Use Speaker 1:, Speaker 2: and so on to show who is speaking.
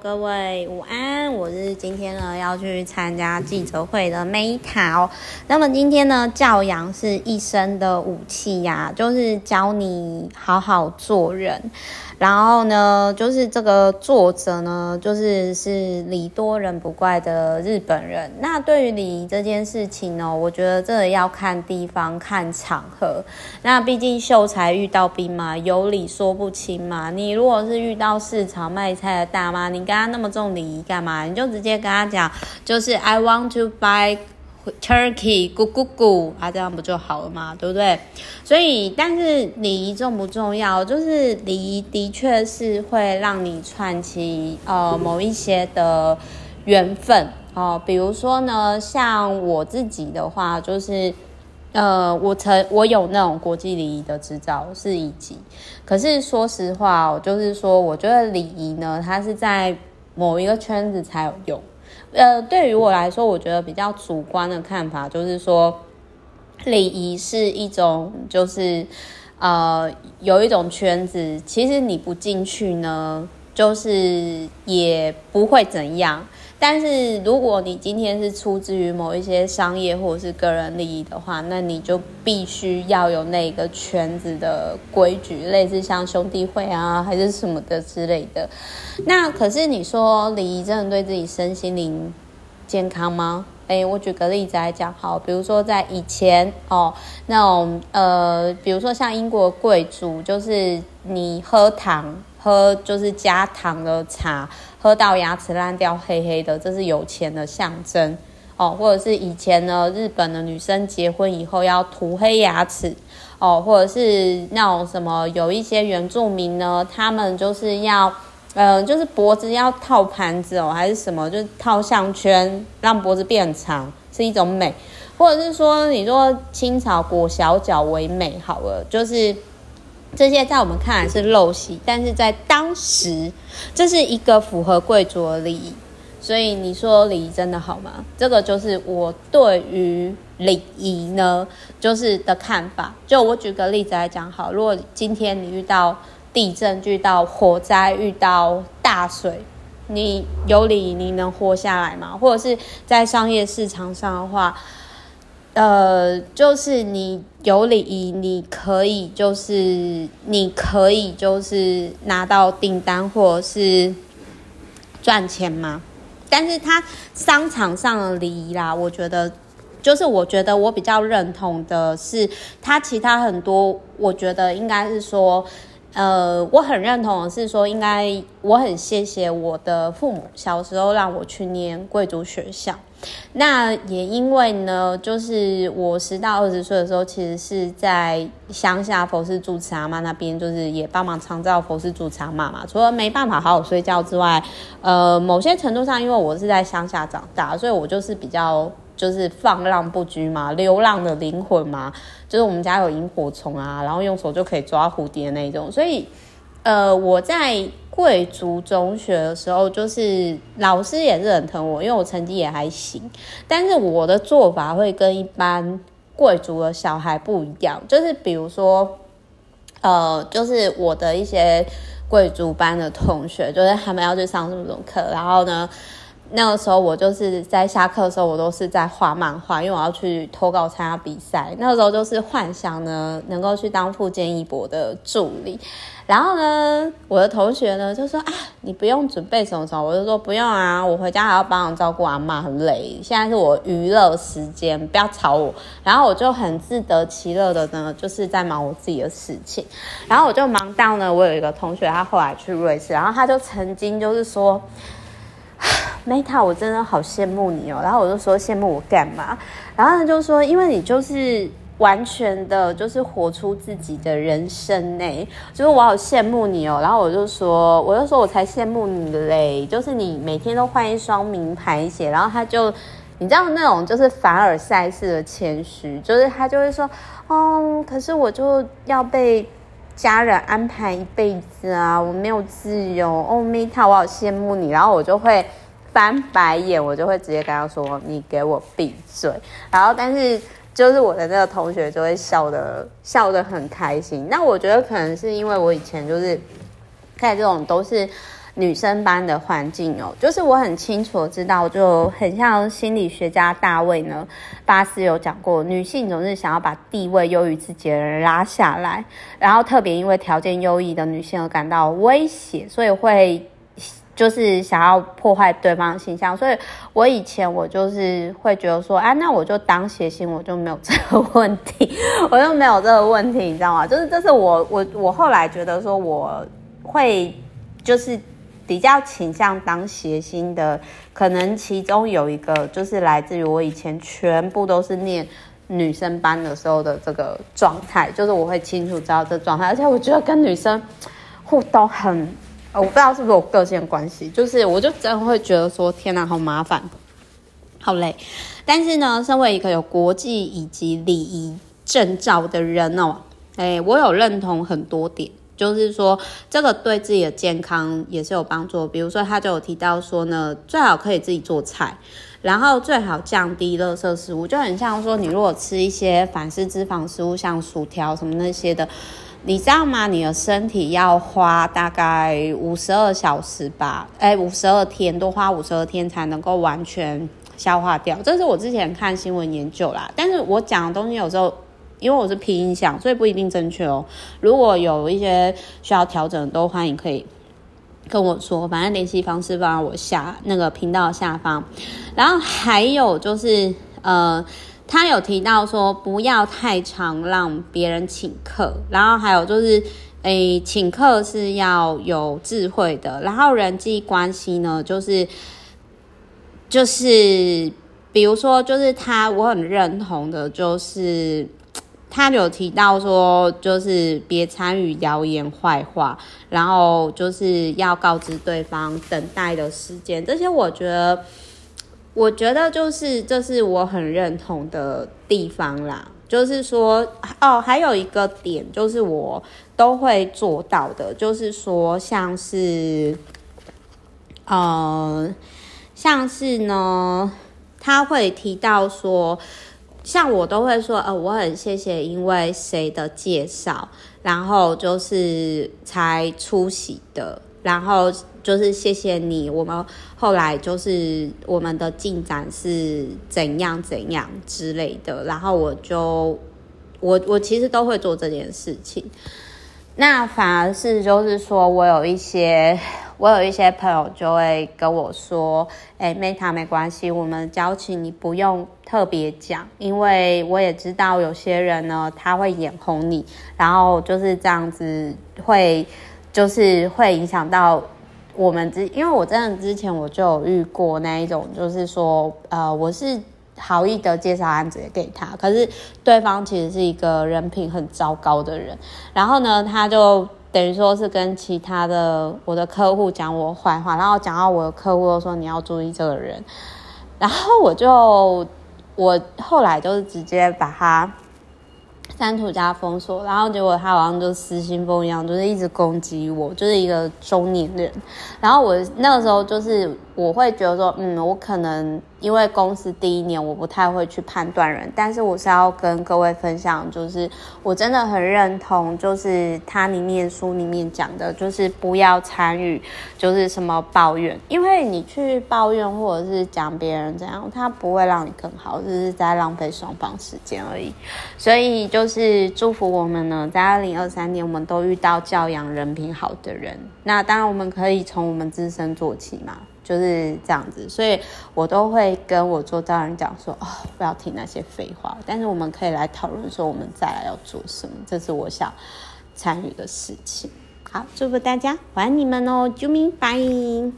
Speaker 1: 各位午安，我是今天呢要去参加记者会的 Meta 哦。那么今天呢，教养是一生的武器呀，就是教你好好做人。然后呢，就是这个作者呢，就是是礼多人不怪的日本人。那对于礼仪这件事情呢，我觉得这个要看地方、看场合。那毕竟秀才遇到兵嘛，有理说不清嘛。你如果是遇到市场卖菜的大妈，你跟他那么重礼仪干嘛？你就直接跟他讲，就是 I want to buy。Turkey，咕咕咕，啊，这样不就好了嘛？对不对？所以，但是礼仪重不重要？就是礼仪的确是会让你串起呃某一些的缘分哦、比如说呢，像我自己的话，就是呃，我曾我有那种国际礼仪的执照是一级，可是说实话，我就是说，我觉得礼仪呢，它是在某一个圈子才有用。呃，对于我来说，我觉得比较主观的看法就是说，礼仪是一种，就是呃，有一种圈子，其实你不进去呢，就是也不会怎样。但是如果你今天是出自于某一些商业或者是个人利益的话，那你就必须要有那个圈子的规矩，类似像兄弟会啊，还是什么的之类的。那可是你说礼仪真的对自己身心灵健康吗？诶，我举个例子来讲，好，比如说在以前哦，那种呃，比如说像英国贵族，就是你喝糖。喝就是加糖的茶，喝到牙齿烂掉黑黑的，这是有钱的象征哦。或者是以前呢，日本的女生结婚以后要涂黑牙齿哦，或者是那种什么，有一些原住民呢，他们就是要，呃，就是脖子要套盘子哦，还是什么，就是套项圈，让脖子变长，是一种美。或者是说，你说清朝裹小脚为美好了，就是。这些在我们看来是陋习，但是在当时，这是一个符合贵族的礼仪。所以你说礼仪真的好吗？这个就是我对于礼仪呢，就是的看法。就我举个例子来讲，好，如果今天你遇到地震、遇到火灾、遇到大水，你有礼仪，你能活下来吗？或者是在商业市场上的话？呃，就是你有礼仪，你可以就是你可以就是拿到订单或者是赚钱吗？但是他商场上的礼仪啦，我觉得就是我觉得我比较认同的是，他其他很多，我觉得应该是说。呃，我很认同是说，应该我很谢谢我的父母小时候让我去念贵族学校。那也因为呢，就是我十到二十岁的时候，其实是在乡下佛寺住持阿妈那边，就是也帮忙常照佛寺住持阿妈嘛。除了没办法好好睡觉之外，呃，某些程度上，因为我是在乡下长大，所以我就是比较。就是放浪不拘嘛，流浪的灵魂嘛，就是我们家有萤火虫啊，然后用手就可以抓蝴蝶那种。所以，呃，我在贵族中学的时候，就是老师也是很疼我，因为我成绩也还行。但是我的做法会跟一般贵族的小孩不一样，就是比如说，呃，就是我的一些贵族班的同学，就是他们要去上这种课，然后呢。那个时候我就是在下课的时候，我都是在画漫画，因为我要去投稿参加比赛。那个时候就是幻想呢，能够去当富坚义博的助理。然后呢，我的同学呢就说：“啊，你不用准备什么什么。”我就说：“不用啊，我回家还要帮忙照顾阿嬷，很累。现在是我娱乐时间，不要吵我。”然后我就很自得其乐的呢，就是在忙我自己的事情。然后我就忙到呢，我有一个同学，他后来去瑞士，然后他就曾经就是说。Meta，我真的好羡慕你哦。然后我就说，羡慕我干嘛？然后他就说，因为你就是完全的，就是活出自己的人生呢。就是我好羡慕你哦。然后我就说，我就说我才羡慕你嘞。就是你每天都换一双名牌鞋。然后他就，你知道那种就是凡尔赛式的谦虚，就是他就会说，哦，可是我就要被家人安排一辈子啊，我没有自由哦。Meta，我好羡慕你。然后我就会。翻白眼，我就会直接跟他说：“你给我闭嘴。”然后，但是就是我的那个同学就会笑得笑得很开心。那我觉得可能是因为我以前就是在这种都是女生班的环境哦，就是我很清楚知道，就很像心理学家大卫呢，巴斯有讲过，女性总是想要把地位优于自己的人拉下来，然后特别因为条件优异的女性而感到威胁，所以会就是想要破坏对方形象。所以我以前我就是会觉得说，啊，那我就当谐星，我就没有这个问题，我就没有这个问题，你知道吗？就是这是我我我后来觉得说我会就是。比较倾向当谐星的，可能其中有一个就是来自于我以前全部都是念女生班的时候的这个状态，就是我会清楚知道这状态，而且我觉得跟女生互动很，我不知道是不是我个性关系，就是我就真的会觉得说天哪，好麻烦，好累。但是呢，身为一个有国际以及礼仪证照的人哦，哎，我有认同很多点。就是说，这个对自己的健康也是有帮助。比如说，他就有提到说呢，最好可以自己做菜，然后最好降低垃圾食物。就很像说，你如果吃一些反式脂肪食物，像薯条什么那些的，你知道吗？你的身体要花大概五十二小时吧，哎，五十二天，多花五十二天才能够完全消化掉。这是我之前看新闻研究啦。但是我讲的东西有时候。因为我是凭印象，所以不一定正确哦。如果有一些需要调整，都欢迎可以跟我说。反正联系方式放在我下那个频道下方。然后还有就是，呃，他有提到说不要太常让别人请客。然后还有就是，诶，请客是要有智慧的。然后人际关系呢，就是就是，比如说，就是他我很认同的，就是。他有提到说，就是别参与谣言坏话，然后就是要告知对方等待的时间。这些我觉得，我觉得就是这是我很认同的地方啦。就是说，哦，还有一个点就是我都会做到的，就是说，像是，呃，像是呢，他会提到说。像我都会说，呃，我很谢谢，因为谁的介绍，然后就是才出席的，然后就是谢谢你，我们后来就是我们的进展是怎样怎样之类的，然后我就我我其实都会做这件事情。那反而是就是说我有一些我有一些朋友就会跟我说，哎，Meta 没关系，我们交情你不用特别讲，因为我也知道有些人呢他会眼红你，然后就是这样子会就是会影响到我们之，因为我真的之前我就有遇过那一种，就是说呃我是。好意的介绍案子给他，可是对方其实是一个人品很糟糕的人。然后呢，他就等于说是跟其他的我的客户讲我坏话，然后讲到我的客户都说你要注意这个人。然后我就我后来就是直接把他删除加封锁，然后结果他好像就失心疯一样，就是一直攻击我，就是一个中年人。然后我那个时候就是我会觉得说，嗯，我可能。因为公司第一年，我不太会去判断人，但是我是要跟各位分享，就是我真的很认同，就是他里面书里面讲的，就是不要参与，就是什么抱怨，因为你去抱怨或者是讲别人怎样，他不会让你更好，只是在浪费双方时间而已。所以就是祝福我们呢，在二零二三年，我们都遇到教养人品好的人。那当然，我们可以从我们自身做起嘛。就是这样子，所以我都会跟我做大人讲说，哦，不要听那些废话。但是我们可以来讨论说，我们再来要做什么，这是我想参与的事情。好，祝福大家，晚安你们哦，啾咪，拜。